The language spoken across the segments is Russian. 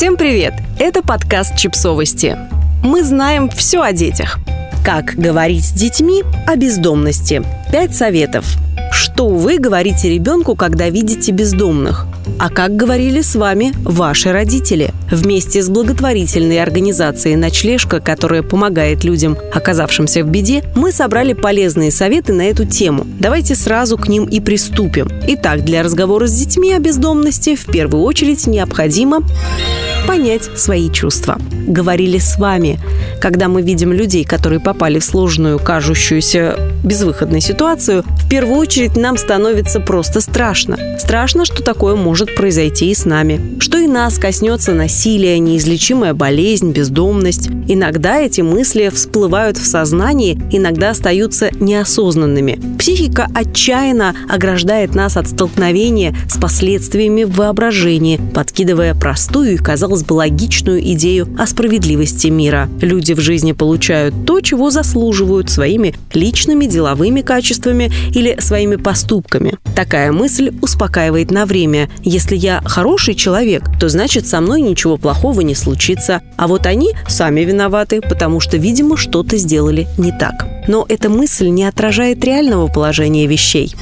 Всем привет! Это подкаст «Чипсовости». Мы знаем все о детях. Как говорить с детьми о бездомности. Пять советов. Что вы говорите ребенку, когда видите бездомных? А как говорили с вами ваши родители? Вместе с благотворительной организацией «Ночлежка», которая помогает людям, оказавшимся в беде, мы собрали полезные советы на эту тему. Давайте сразу к ним и приступим. Итак, для разговора с детьми о бездомности в первую очередь необходимо понять свои чувства. Говорили с вами, когда мы видим людей, которые попали в сложную, кажущуюся безвыходную ситуацию, в первую очередь нам становится просто страшно. Страшно, что такое может произойти и с нами. Что и нас коснется насилие, неизлечимая болезнь, бездомность. Иногда эти мысли всплывают в сознании, иногда остаются неосознанными. Психика отчаянно ограждает нас от столкновения с последствиями в воображении, подкидывая простую и, казалось бы, логичную идею о справедливости мира. Люди в жизни получают то, чего заслуживают своими личными деловыми качествами или своими поступками. Такая мысль успокаивает на время. Если я хороший человек, то значит со мной ничего плохого не случится. А вот они сами виноваты, потому что, видимо, что-то сделали не так. Но эта мысль не отражает реального положения вещей.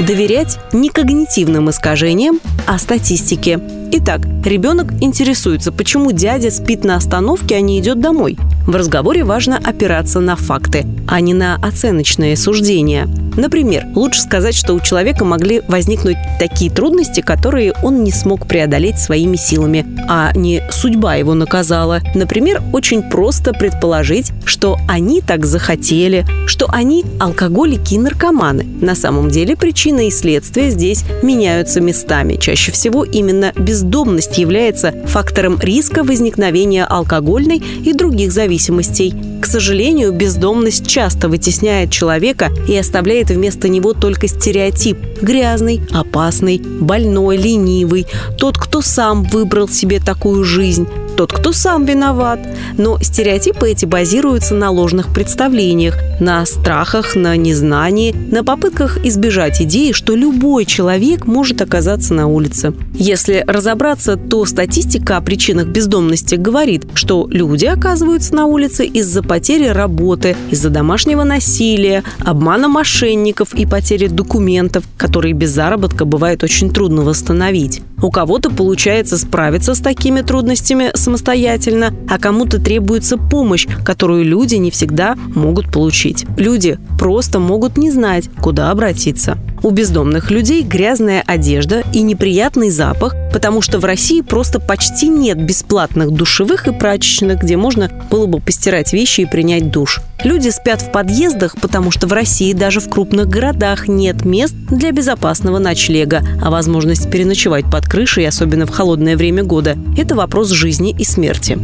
Доверять не когнитивным искажениям, а статистике. Итак, ребенок интересуется, почему дядя спит на остановке, а не идет домой. В разговоре важно опираться на факты, а не на оценочные суждения. Например, лучше сказать, что у человека могли возникнуть такие трудности, которые он не смог преодолеть своими силами, а не судьба его наказала. Например, очень просто предположить, что они так захотели, что они алкоголики и наркоманы. На самом деле причина и следствие здесь меняются местами. Чаще всего именно бездомность является фактором риска возникновения алкогольной и других зависимостей. К сожалению, бездомность часто вытесняет человека и оставляет вместо него только стереотип – грязный, опасный, больной, ленивый, тот, кто сам выбрал себе такую жизнь, тот, кто сам виноват. Но стереотипы эти базируются на ложных представлениях, на страхах, на незнании, на попытках избежать идеи, что любой человек может оказаться на улице. Если разобраться, то статистика о причинах бездомности говорит, что люди оказываются на улице из-за потери работы, из-за домашнего насилия, обмана мошенников и потери документов, которые без заработка бывает очень трудно восстановить. У кого-то получается справиться с такими трудностями самостоятельно, а кому-то требуется помощь, которую люди не всегда могут получить. Люди просто могут не знать, куда обратиться. У бездомных людей грязная одежда и неприятный запах, потому что в России просто почти нет бесплатных душевых и прачечных, где можно было бы постирать вещи и принять душ. Люди спят в подъездах, потому что в России даже в крупных городах нет мест для безопасного ночлега, а возможность переночевать под крышей, особенно в холодное время года, это вопрос жизни и смерти.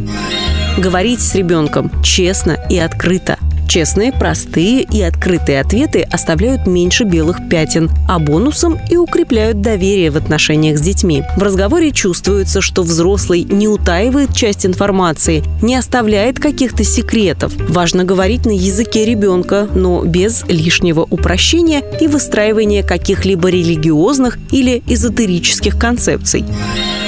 Говорить с ребенком честно и открыто – Честные, простые и открытые ответы оставляют меньше белых пятен, а бонусом и укрепляют доверие в отношениях с детьми. В разговоре чувствуется, что взрослый не утаивает часть информации, не оставляет каких-то секретов. Важно говорить на языке ребенка, но без лишнего упрощения и выстраивания каких-либо религиозных или эзотерических концепций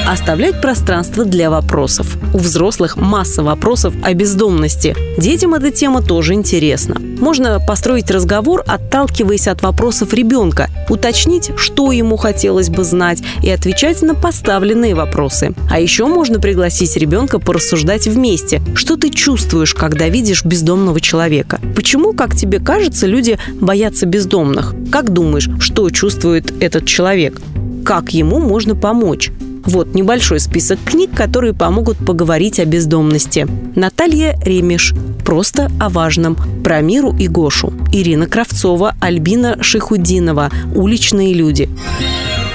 оставлять пространство для вопросов. У взрослых масса вопросов о бездомности. Детям эта тема тоже интересна. Можно построить разговор, отталкиваясь от вопросов ребенка, уточнить, что ему хотелось бы знать, и отвечать на поставленные вопросы. А еще можно пригласить ребенка порассуждать вместе, что ты чувствуешь, когда видишь бездомного человека. Почему, как тебе кажется, люди боятся бездомных? Как думаешь, что чувствует этот человек? Как ему можно помочь? Вот небольшой список книг, которые помогут поговорить о бездомности. Наталья Ремеш «Просто о важном», про Миру и Гошу. Ирина Кравцова, Альбина Шихудинова «Уличные люди».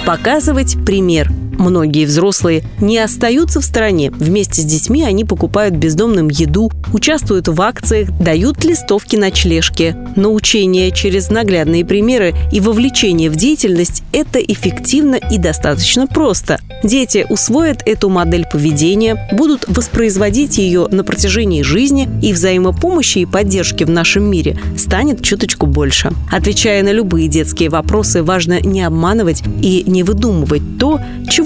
Показывать пример – Многие взрослые не остаются в стороне. Вместе с детьми они покупают бездомным еду, участвуют в акциях, дают листовки ночлежки. Научение через наглядные примеры и вовлечение в деятельность – это эффективно и достаточно просто. Дети усвоят эту модель поведения, будут воспроизводить ее на протяжении жизни, и взаимопомощи и поддержки в нашем мире станет чуточку больше. Отвечая на любые детские вопросы, важно не обманывать и не выдумывать то, чего